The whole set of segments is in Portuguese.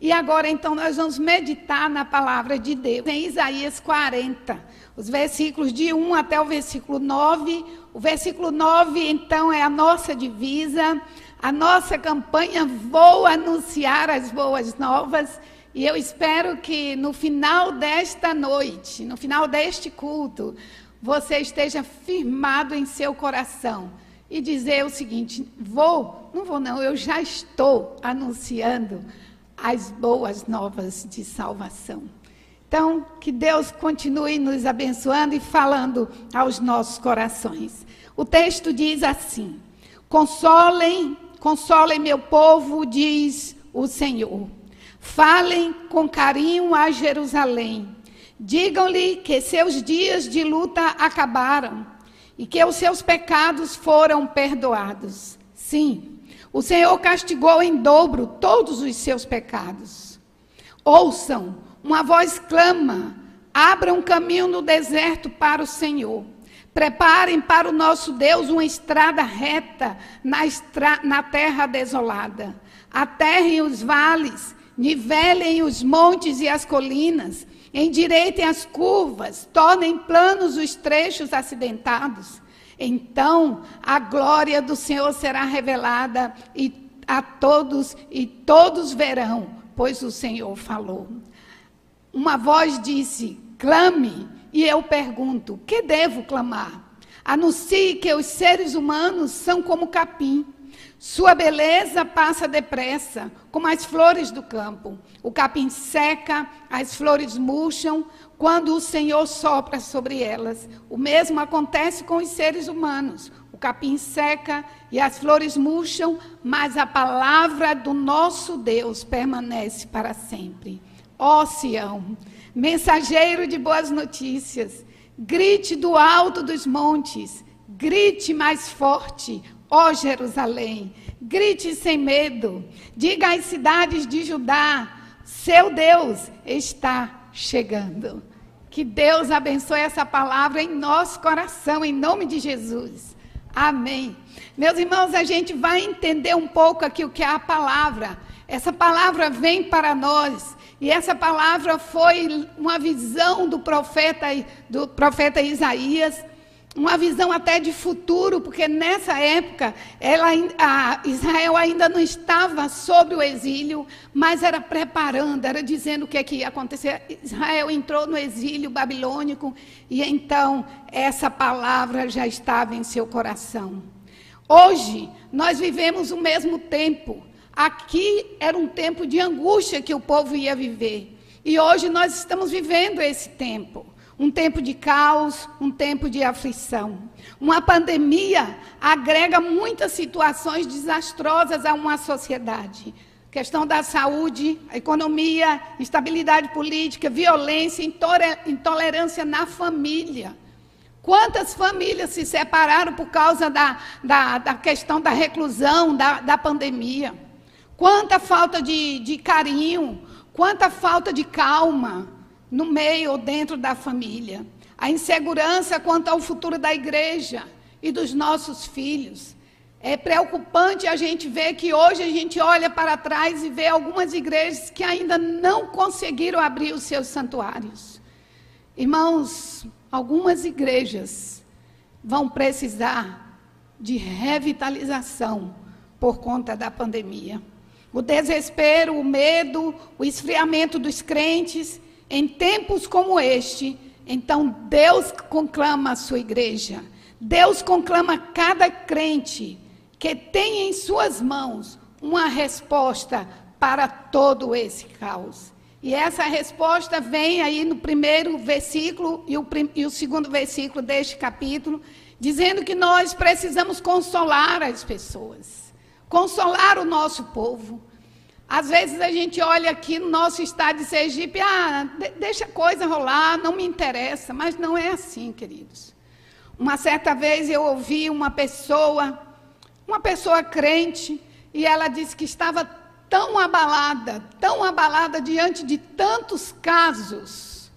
E agora então nós vamos meditar na palavra de Deus em Isaías 40, os versículos de 1 até o versículo 9. O versículo 9 então é a nossa divisa, a nossa campanha Vou anunciar as boas novas. E eu espero que no final desta noite, no final deste culto, você esteja firmado em seu coração e dizer o seguinte: vou, não vou não, eu já estou anunciando as boas novas de salvação. Então, que Deus continue nos abençoando e falando aos nossos corações. O texto diz assim: Consolem, consolem meu povo, diz o Senhor. Falem com carinho a Jerusalém. Digam-lhe que seus dias de luta acabaram e que os seus pecados foram perdoados. Sim, o Senhor castigou em dobro todos os seus pecados. Ouçam, uma voz clama: abram um caminho no deserto para o Senhor. Preparem para o nosso Deus uma estrada reta na, estra na terra desolada. Aterrem os vales, nivelem os montes e as colinas endireitem as curvas, tornem planos os trechos acidentados. Então a glória do Senhor será revelada e a todos e todos verão, pois o Senhor falou. Uma voz disse: clame, e eu pergunto: que devo clamar? Anuncie que os seres humanos são como capim sua beleza passa depressa, como as flores do campo. O capim seca, as flores murcham, quando o Senhor sopra sobre elas. O mesmo acontece com os seres humanos. O capim seca e as flores murcham, mas a palavra do nosso Deus permanece para sempre. Ó Sião, mensageiro de boas notícias, grite do alto dos montes, grite mais forte, Ó Jerusalém, grite sem medo, diga às cidades de Judá: seu Deus está chegando. Que Deus abençoe essa palavra em nosso coração, em nome de Jesus. Amém. Meus irmãos, a gente vai entender um pouco aqui o que é a palavra. Essa palavra vem para nós. E essa palavra foi uma visão do profeta, do profeta Isaías uma visão até de futuro, porque nessa época ela, Israel ainda não estava sobre o exílio, mas era preparando, era dizendo o que, é que ia acontecer. Israel entrou no exílio babilônico e então essa palavra já estava em seu coração. Hoje nós vivemos o mesmo tempo. Aqui era um tempo de angústia que o povo ia viver. E hoje nós estamos vivendo esse tempo um tempo de caos, um tempo de aflição. Uma pandemia agrega muitas situações desastrosas a uma sociedade. Questão da saúde, economia, instabilidade política, violência, intolerância na família. Quantas famílias se separaram por causa da, da, da questão da reclusão, da, da pandemia? Quanta falta de, de carinho, quanta falta de calma no meio ou dentro da família. A insegurança quanto ao futuro da igreja e dos nossos filhos. É preocupante a gente ver que hoje a gente olha para trás e vê algumas igrejas que ainda não conseguiram abrir os seus santuários. Irmãos, algumas igrejas vão precisar de revitalização por conta da pandemia. O desespero, o medo, o esfriamento dos crentes em tempos como este, então Deus conclama a sua igreja. Deus conclama cada crente que tem em suas mãos uma resposta para todo esse caos. E essa resposta vem aí no primeiro versículo e o, e o segundo versículo deste capítulo, dizendo que nós precisamos consolar as pessoas, consolar o nosso povo. Às vezes a gente olha aqui no nosso estado de Sergipe, ah, deixa a coisa rolar, não me interessa, mas não é assim, queridos. Uma certa vez eu ouvi uma pessoa, uma pessoa crente, e ela disse que estava tão abalada, tão abalada diante de tantos casos.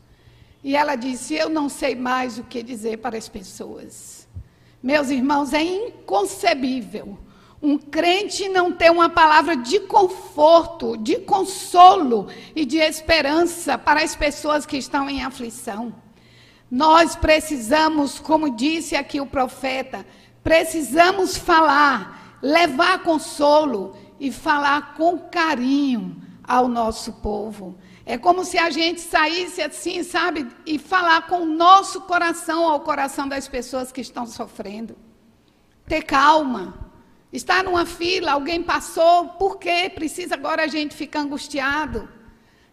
E ela disse: Eu não sei mais o que dizer para as pessoas. Meus irmãos, é inconcebível Um crente não tem uma palavra de conforto, de consolo e de esperança para as pessoas que estão em aflição. Nós precisamos, como disse aqui o profeta, precisamos falar, levar consolo e falar com carinho ao nosso povo. É como se a gente saísse assim, sabe, e falar com o nosso coração ao coração das pessoas que estão sofrendo. Ter calma Está numa fila, alguém passou, por que precisa agora a gente ficar angustiado?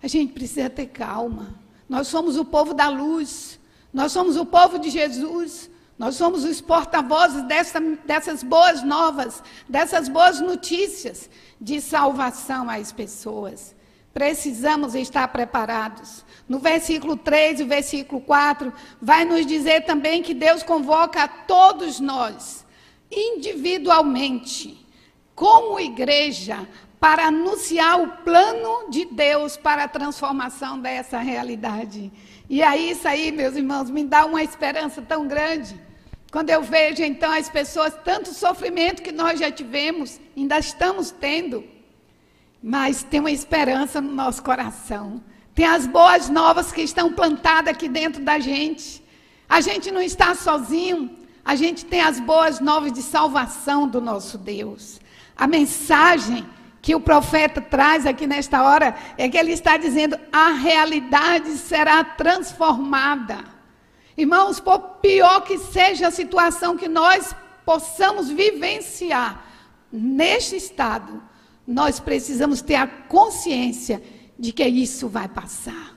A gente precisa ter calma. Nós somos o povo da luz, nós somos o povo de Jesus, nós somos os porta-vozes dessa, dessas boas novas, dessas boas notícias de salvação às pessoas. Precisamos estar preparados. No versículo 3 e versículo 4, vai nos dizer também que Deus convoca a todos nós individualmente, como igreja, para anunciar o plano de Deus para a transformação dessa realidade. E aí, isso aí, meus irmãos, me dá uma esperança tão grande. Quando eu vejo, então, as pessoas, tanto sofrimento que nós já tivemos, ainda estamos tendo, mas tem uma esperança no nosso coração. Tem as boas novas que estão plantadas aqui dentro da gente. A gente não está sozinho, a gente tem as boas novas de salvação do nosso Deus. A mensagem que o profeta traz aqui nesta hora é que ele está dizendo: a realidade será transformada. Irmãos, por pior que seja a situação que nós possamos vivenciar neste estado, nós precisamos ter a consciência de que isso vai passar.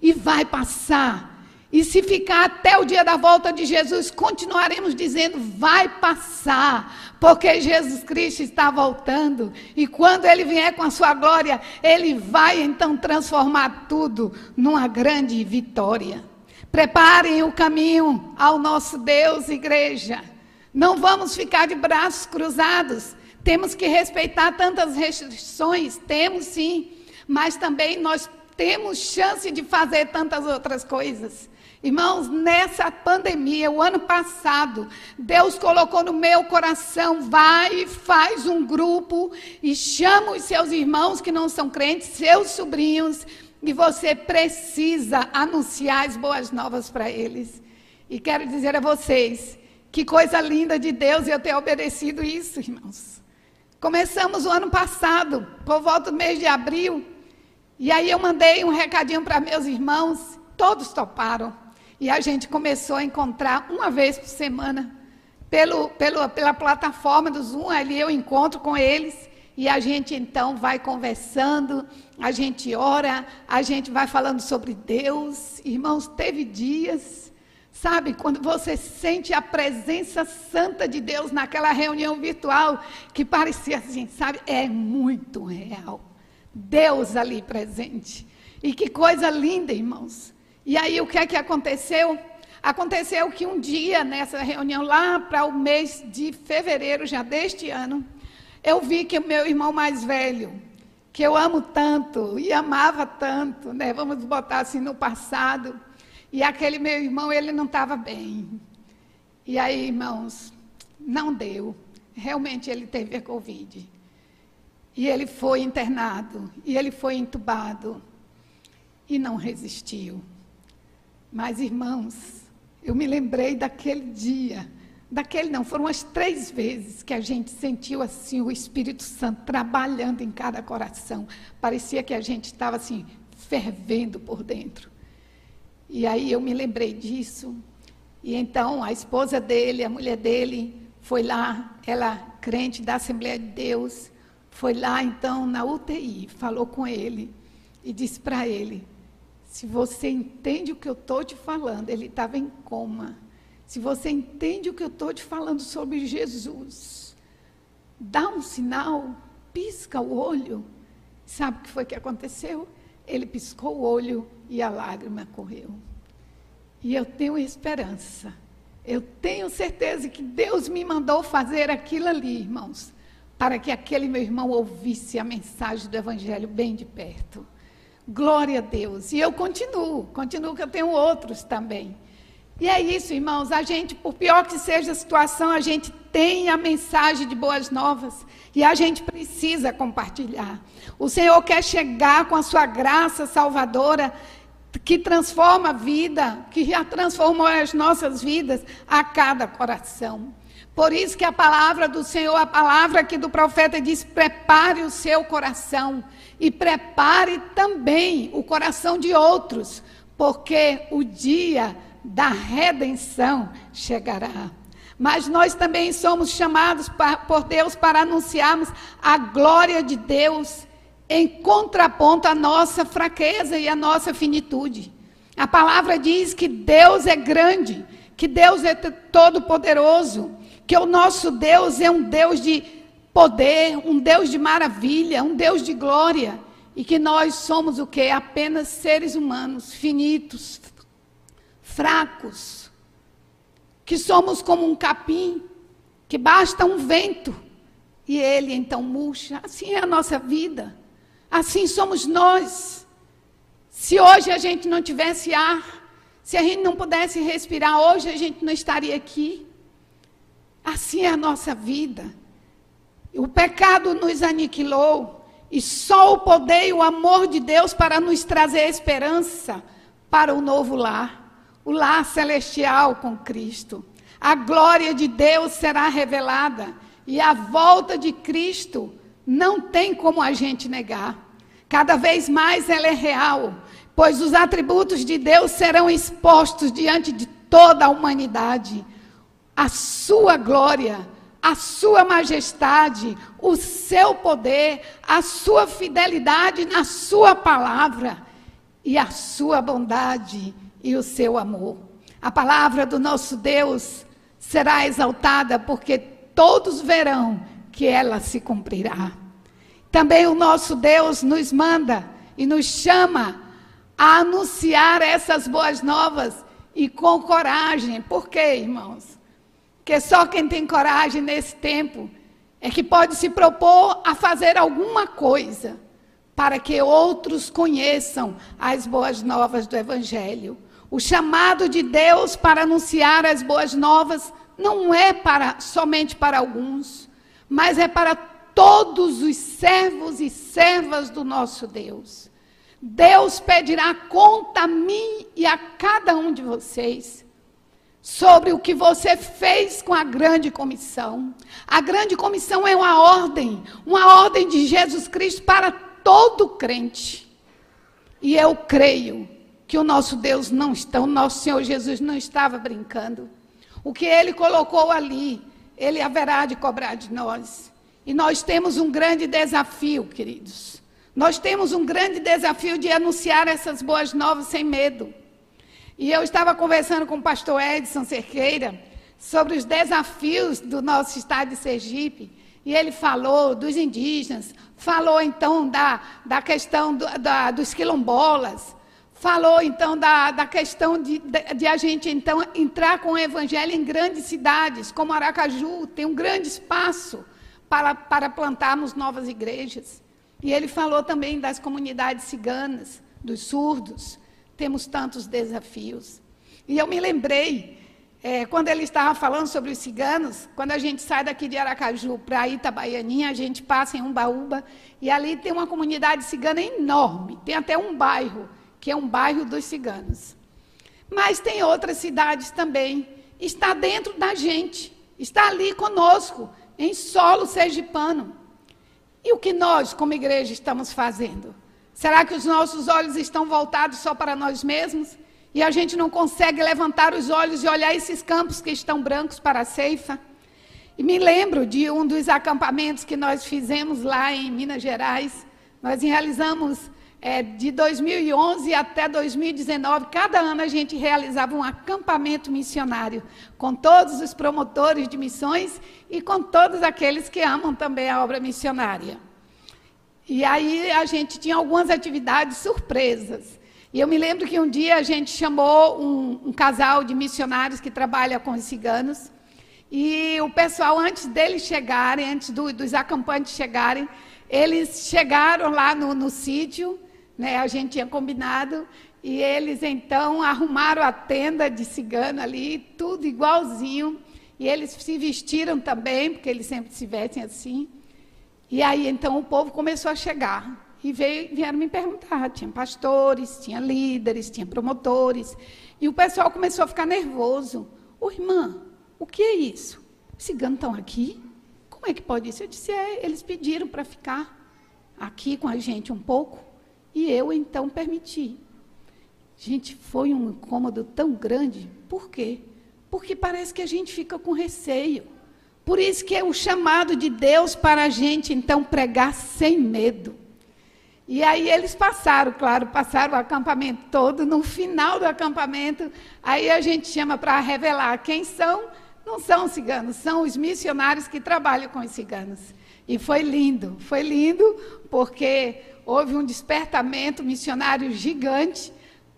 E vai passar e se ficar até o dia da volta de Jesus, continuaremos dizendo: vai passar, porque Jesus Cristo está voltando. E quando ele vier com a sua glória, ele vai então transformar tudo numa grande vitória. Preparem o caminho ao nosso Deus, igreja. Não vamos ficar de braços cruzados. Temos que respeitar tantas restrições, temos sim, mas também nós temos chance de fazer tantas outras coisas. Irmãos, nessa pandemia, o ano passado, Deus colocou no meu coração, vai e faz um grupo e chama os seus irmãos que não são crentes, seus sobrinhos, e você precisa anunciar as boas novas para eles. E quero dizer a vocês, que coisa linda de Deus eu ter obedecido isso, irmãos. Começamos o ano passado, por volta do mês de abril, e aí eu mandei um recadinho para meus irmãos, todos toparam. E a gente começou a encontrar uma vez por semana pelo, pelo, pela plataforma do Zoom. Ali eu encontro com eles e a gente então vai conversando, a gente ora, a gente vai falando sobre Deus. Irmãos, teve dias, sabe, quando você sente a presença santa de Deus naquela reunião virtual, que parecia assim, sabe, é muito real. Deus ali presente. E que coisa linda, irmãos. E aí o que é que aconteceu? Aconteceu que um dia, nessa reunião, lá para o mês de fevereiro já deste ano, eu vi que o meu irmão mais velho, que eu amo tanto e amava tanto, né? Vamos botar assim no passado, e aquele meu irmão, ele não estava bem. E aí, irmãos, não deu. Realmente ele teve a Covid. E ele foi internado, e ele foi entubado, e não resistiu. Mas, irmãos, eu me lembrei daquele dia, daquele não, foram as três vezes que a gente sentiu assim o Espírito Santo trabalhando em cada coração. Parecia que a gente estava assim, fervendo por dentro. E aí eu me lembrei disso. E então a esposa dele, a mulher dele, foi lá, ela crente da Assembleia de Deus, foi lá então na UTI, falou com ele e disse para ele: se você entende o que eu estou te falando, ele estava em coma. Se você entende o que eu estou te falando sobre Jesus, dá um sinal, pisca o olho. Sabe o que foi que aconteceu? Ele piscou o olho e a lágrima correu. E eu tenho esperança. Eu tenho certeza que Deus me mandou fazer aquilo ali, irmãos, para que aquele meu irmão ouvisse a mensagem do Evangelho bem de perto. Glória a Deus. E eu continuo, continuo que eu tenho outros também. E é isso, irmãos, a gente, por pior que seja a situação, a gente tem a mensagem de boas novas e a gente precisa compartilhar. O Senhor quer chegar com a sua graça salvadora que transforma a vida, que já transformou as nossas vidas a cada coração. Por isso que a palavra do Senhor, a palavra aqui do profeta diz: prepare o seu coração e prepare também o coração de outros, porque o dia da redenção chegará. Mas nós também somos chamados por Deus para anunciarmos a glória de Deus em contraponto à nossa fraqueza e à nossa finitude. A palavra diz que Deus é grande, que Deus é todo-poderoso, que o nosso Deus é um Deus de poder, um Deus de maravilha, um Deus de glória, e que nós somos o que? Apenas seres humanos, finitos, fracos, que somos como um capim, que basta um vento e ele então murcha. Assim é a nossa vida. Assim somos nós. Se hoje a gente não tivesse ar, se a gente não pudesse respirar, hoje a gente não estaria aqui. Assim é a nossa vida. O pecado nos aniquilou e só o poder e o amor de Deus para nos trazer esperança para o novo lar, o lar celestial com Cristo. A glória de Deus será revelada e a volta de Cristo não tem como a gente negar. Cada vez mais ela é real, pois os atributos de Deus serão expostos diante de toda a humanidade. A sua glória, a sua majestade, o seu poder, a sua fidelidade na sua palavra e a sua bondade e o seu amor. A palavra do nosso Deus será exaltada porque todos verão que ela se cumprirá. Também o nosso Deus nos manda e nos chama a anunciar essas boas novas e com coragem. Por quê, irmãos? Porque só quem tem coragem nesse tempo é que pode se propor a fazer alguma coisa para que outros conheçam as boas novas do Evangelho. O chamado de Deus para anunciar as boas novas não é para somente para alguns, mas é para todos os servos e servas do nosso Deus. Deus pedirá conta a mim e a cada um de vocês sobre o que você fez com a grande comissão. A grande comissão é uma ordem, uma ordem de Jesus Cristo para todo crente. E eu creio que o nosso Deus não está, o nosso Senhor Jesus não estava brincando. O que ele colocou ali, ele haverá de cobrar de nós. E nós temos um grande desafio, queridos. Nós temos um grande desafio de anunciar essas boas novas sem medo. E eu estava conversando com o pastor Edson Cerqueira sobre os desafios do nosso estado de Sergipe. E ele falou dos indígenas, falou então da, da questão do, da, dos quilombolas, falou então da, da questão de, de, de, a gente então entrar com o evangelho em grandes cidades, como Aracaju, tem um grande espaço para, para plantarmos novas igrejas. E ele falou também das comunidades ciganas, dos surdos. Temos tantos desafios. E eu me lembrei, é, quando ele estava falando sobre os ciganos, quando a gente sai daqui de Aracaju para Itabaianinha, a gente passa em Umbaúba, e ali tem uma comunidade cigana enorme. Tem até um bairro, que é um bairro dos ciganos. Mas tem outras cidades também. Está dentro da gente, está ali conosco em solo sergipano. E o que nós, como igreja, estamos fazendo? Será que os nossos olhos estão voltados só para nós mesmos? E a gente não consegue levantar os olhos e olhar esses campos que estão brancos para a ceifa? E me lembro de um dos acampamentos que nós fizemos lá em Minas Gerais. Nós realizamos é, de 2011 até 2019, cada ano a gente realizava um acampamento missionário com todos os promotores de missões e com todos aqueles que amam também a obra missionária. E aí a gente tinha algumas atividades surpresas. E eu me lembro que um dia a gente chamou um, um casal de missionários que trabalha com os ciganos. E o pessoal, antes deles chegarem, antes do, dos acampantes chegarem, eles chegaram lá no, no sítio né? A gente tinha combinado e eles então arrumaram a tenda de cigano ali, tudo igualzinho. e eles se vestiram também, porque eles sempre se vestem assim. E aí então o povo começou a chegar e veio, vieram me perguntar. Tinha pastores, tinha líderes, tinha promotores. E o pessoal começou a ficar nervoso. Ô irmã, o que é isso? Os ciganos estão aqui? Como é que pode isso? Eu disse, é, eles pediram para ficar aqui com a gente um pouco. E eu então permiti. Gente, foi um incômodo tão grande. Por quê? Porque parece que a gente fica com receio. Por isso que é o chamado de Deus para a gente, então, pregar sem medo. E aí eles passaram, claro, passaram o acampamento todo. No final do acampamento, aí a gente chama para revelar quem são. Não são ciganos, são os missionários que trabalham com os ciganos. E foi lindo, foi lindo, porque houve um despertamento missionário gigante.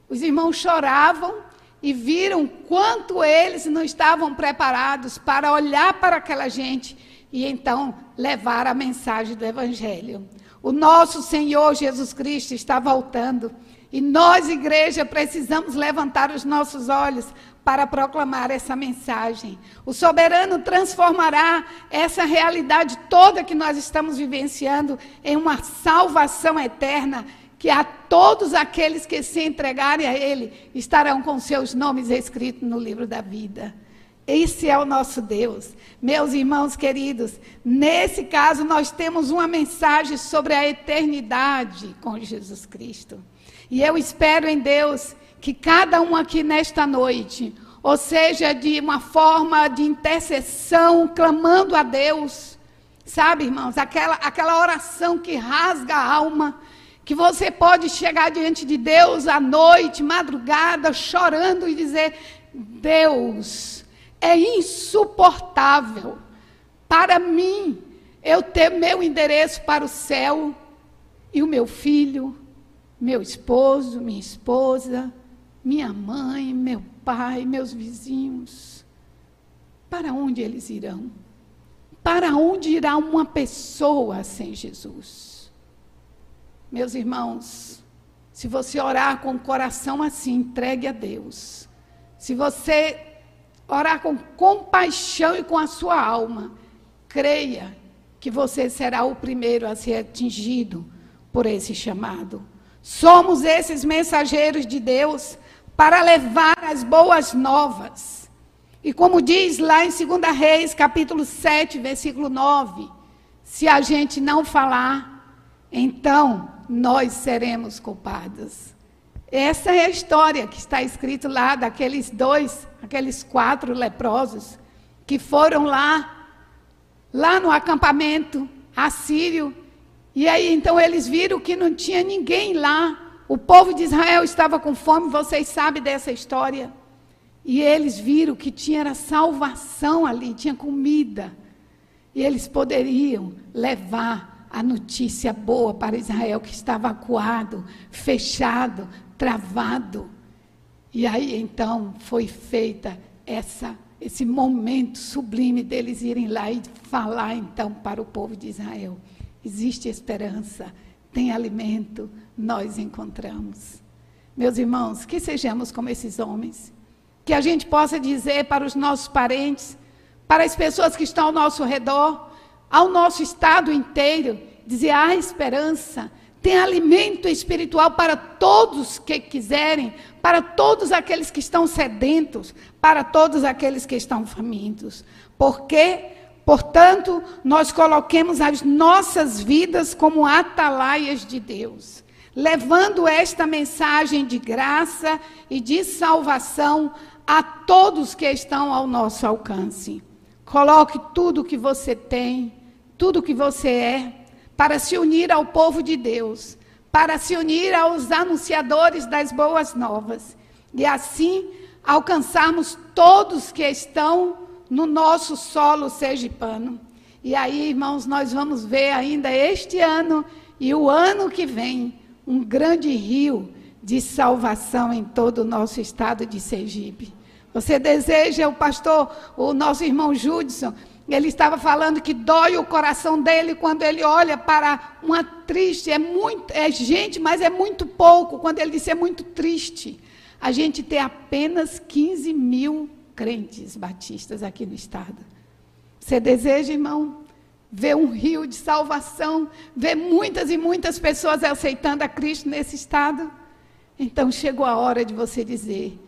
Os irmãos choravam e viram quanto eles não estavam preparados para olhar para aquela gente e então levar a mensagem do Evangelho. O nosso Senhor Jesus Cristo está voltando e nós, igreja, precisamos levantar os nossos olhos para proclamar essa mensagem. O soberano transformará essa realidade toda que nós estamos vivenciando em uma salvação eterna que a todos aqueles que se entregarem a Ele estarão com seus nomes escritos no livro da vida. Esse é o nosso Deus. Meus irmãos queridos, nesse caso nós temos uma mensagem sobre a eternidade com Jesus Cristo. E eu espero em Deus que cada um aqui nesta noite, ou seja, de uma forma de intercessão, clamando a Deus, sabe, irmãos, aquela, aquela oração que rasga a alma, que você pode chegar diante de Deus à noite, madrugada, chorando e dizer: Deus, é insuportável para mim eu ter meu endereço para o céu e o meu filho, meu esposo, minha esposa, minha mãe, meu pai, meus vizinhos. Para onde eles irão? Para onde irá uma pessoa sem Jesus? Meus irmãos, se você orar com o coração assim, entregue a Deus. Se você orar com compaixão e com a sua alma, creia que você será o primeiro a ser atingido por esse chamado. Somos esses mensageiros de Deus para levar as boas novas. E como diz lá em 2 Reis, capítulo 7, versículo 9, se a gente não falar, então nós seremos culpados. Essa é a história que está escrito lá daqueles dois, aqueles quatro leprosos que foram lá, lá no acampamento assírio. E aí então eles viram que não tinha ninguém lá. O povo de Israel estava com fome, vocês sabem dessa história. E eles viram que tinha salvação ali, tinha comida. E eles poderiam levar a notícia boa para Israel que estava acuado, fechado, travado. E aí então foi feita essa esse momento sublime deles irem lá e falar então para o povo de Israel. Existe esperança, tem alimento, nós encontramos. Meus irmãos, que sejamos como esses homens, que a gente possa dizer para os nossos parentes, para as pessoas que estão ao nosso redor, ao nosso estado inteiro, dizer: há esperança, tem alimento espiritual para todos que quiserem, para todos aqueles que estão sedentos, para todos aqueles que estão famintos. Porque, portanto, nós coloquemos as nossas vidas como atalaias de Deus, levando esta mensagem de graça e de salvação a todos que estão ao nosso alcance. Coloque tudo o que você tem, tudo o que você é, para se unir ao povo de Deus, para se unir aos anunciadores das boas novas e assim alcançarmos todos que estão no nosso solo sergipano. E aí, irmãos, nós vamos ver ainda este ano e o ano que vem um grande rio de salvação em todo o nosso estado de Sergipe. Você deseja, o pastor, o nosso irmão Judson, ele estava falando que dói o coração dele quando ele olha para uma triste, é muito, é gente, mas é muito pouco. Quando ele disse é muito triste, a gente ter apenas 15 mil crentes batistas aqui no estado. Você deseja, irmão, ver um rio de salvação, ver muitas e muitas pessoas aceitando a Cristo nesse estado? Então chegou a hora de você dizer: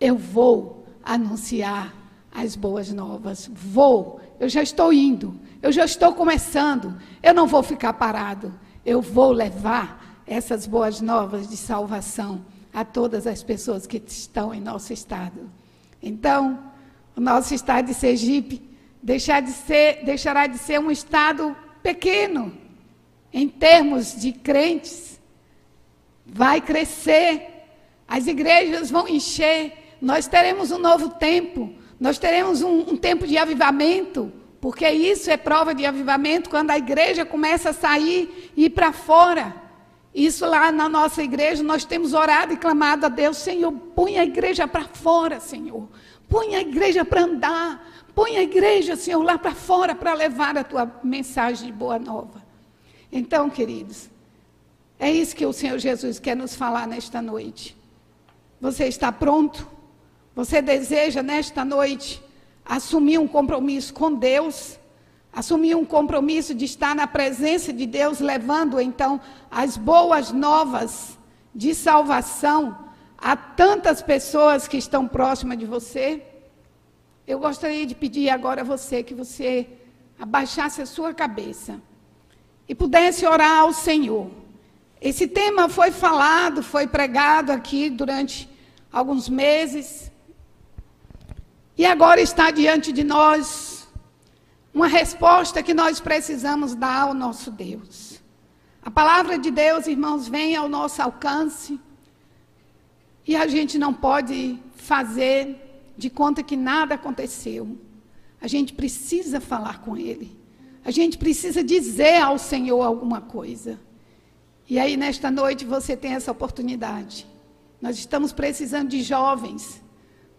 Eu vou anunciar as boas novas. Vou, eu já estou indo, eu já estou começando, eu não vou ficar parado, eu vou levar essas boas novas de salvação a todas as pessoas que estão em nosso estado. Então, o nosso estado de Sergipe deixar de ser, deixará de ser um estado pequeno. Em termos de crentes, vai crescer, as igrejas vão encher, nós teremos um novo tempo, nós teremos um, um tempo de avivamento, porque isso é prova de avivamento quando a igreja começa a sair e ir para fora. Isso lá na nossa igreja, nós temos orado e clamado a Deus, Senhor, põe a igreja para fora, Senhor. Põe a igreja para andar. Põe a igreja, Senhor, lá para fora para levar a tua mensagem de boa nova. Então, queridos, é isso que o Senhor Jesus quer nos falar nesta noite. Você está pronto? Você deseja nesta noite assumir um compromisso com Deus? Assumir um compromisso de estar na presença de Deus, levando então as boas novas de salvação a tantas pessoas que estão próximas de você? Eu gostaria de pedir agora a você que você abaixasse a sua cabeça e pudesse orar ao Senhor. Esse tema foi falado, foi pregado aqui durante alguns meses. E agora está diante de nós uma resposta que nós precisamos dar ao nosso Deus. A palavra de Deus, irmãos, vem ao nosso alcance e a gente não pode fazer de conta que nada aconteceu. A gente precisa falar com Ele. A gente precisa dizer ao Senhor alguma coisa. E aí, nesta noite, você tem essa oportunidade. Nós estamos precisando de jovens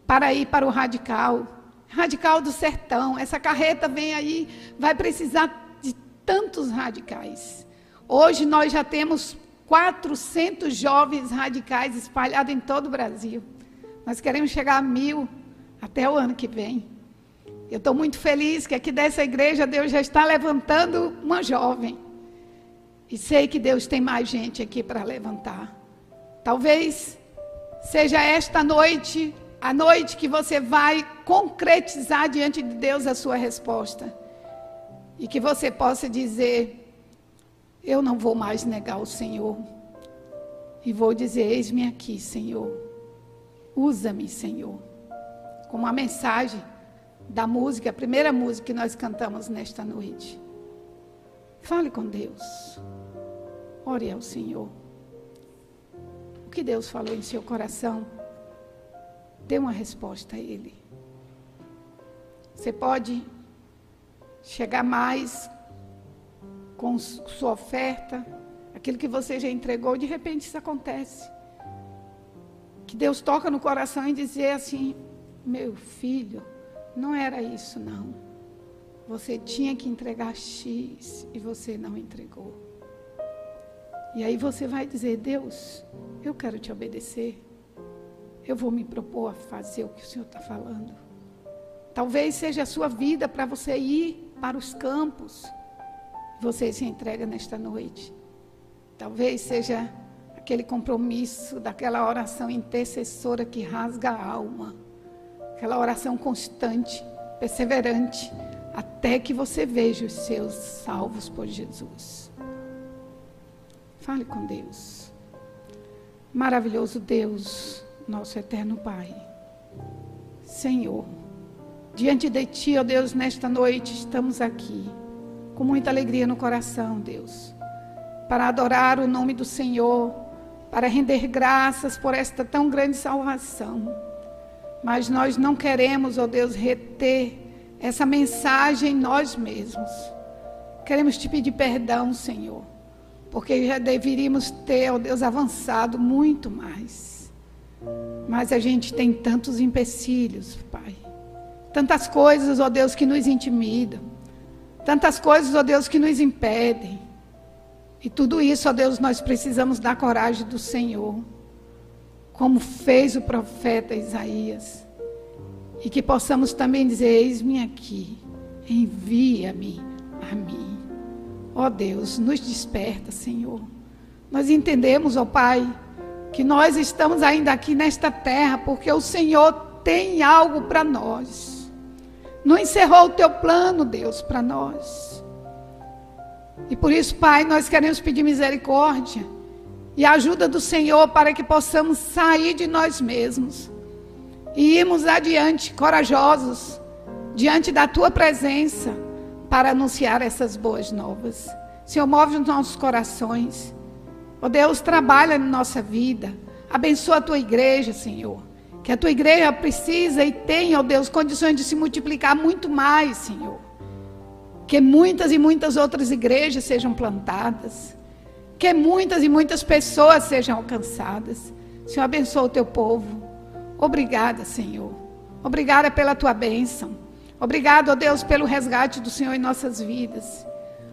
para ir para o radical. Radical do sertão. Essa carreta vem aí, vai precisar de tantos radicais. Hoje nós já temos 400 jovens radicais espalhados em todo o Brasil. Nós queremos chegar a mil até o ano que vem. Eu estou muito feliz que aqui dessa igreja Deus já está levantando uma jovem. E sei que Deus tem mais gente aqui para levantar. Talvez seja esta noite a noite que você vai concretizar diante de Deus a sua resposta. E que você possa dizer: Eu não vou mais negar o Senhor. E vou dizer: Eis-me aqui, Senhor. Usa-me, Senhor. Como a mensagem da música, a primeira música que nós cantamos nesta noite. Fale com Deus. Ore ao Senhor. O que Deus falou em seu coração? Dê uma resposta a Ele. Você pode chegar mais com sua oferta, aquilo que você já entregou, de repente isso acontece. Que Deus toca no coração e dizer assim: meu filho, não era isso não. Você tinha que entregar X e você não entregou. E aí você vai dizer: Deus, eu quero te obedecer eu vou me propor a fazer o que o Senhor está falando. Talvez seja a sua vida para você ir para os campos. Você se entrega nesta noite. Talvez seja aquele compromisso daquela oração intercessora que rasga a alma. Aquela oração constante, perseverante, até que você veja os seus salvos por Jesus. Fale com Deus. Maravilhoso Deus nosso eterno Pai. Senhor, diante de Ti, ó Deus, nesta noite estamos aqui, com muita alegria no coração, Deus, para adorar o nome do Senhor, para render graças por esta tão grande salvação. Mas nós não queremos, ó Deus, reter essa mensagem em nós mesmos. Queremos te pedir perdão, Senhor, porque já deveríamos ter, ó Deus, avançado muito mais. Mas a gente tem tantos empecilhos, Pai. Tantas coisas, ó Deus, que nos intimidam. Tantas coisas, ó Deus, que nos impedem. E tudo isso, ó Deus, nós precisamos da coragem do Senhor. Como fez o profeta Isaías. E que possamos também dizer: Eis-me aqui, envia-me a mim. Ó Deus, nos desperta, Senhor. Nós entendemos, ó Pai, que nós estamos ainda aqui nesta terra porque o Senhor tem algo para nós. Não encerrou o teu plano, Deus, para nós. E por isso, Pai, nós queremos pedir misericórdia e ajuda do Senhor para que possamos sair de nós mesmos e irmos adiante, corajosos, diante da tua presença, para anunciar essas boas novas. Senhor, move os nossos corações. Ó oh Deus, trabalha na nossa vida. Abençoa a tua igreja, Senhor. Que a tua igreja precisa e tem, ó oh Deus, condições de se multiplicar muito mais, Senhor. Que muitas e muitas outras igrejas sejam plantadas. Que muitas e muitas pessoas sejam alcançadas. Senhor, abençoa o teu povo. Obrigada, Senhor. Obrigada pela tua bênção. Obrigado, ó Deus, pelo resgate do Senhor em nossas vidas.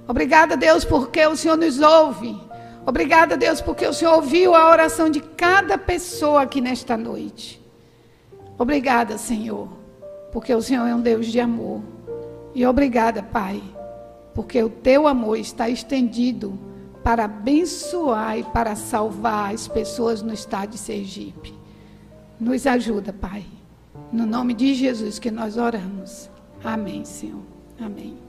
Obrigada, Deus, porque o Senhor nos ouve. Obrigada, Deus, porque o Senhor ouviu a oração de cada pessoa aqui nesta noite. Obrigada, Senhor, porque o Senhor é um Deus de amor. E obrigada, Pai, porque o teu amor está estendido para abençoar e para salvar as pessoas no estado de Sergipe. Nos ajuda, Pai. No nome de Jesus que nós oramos. Amém, Senhor. Amém.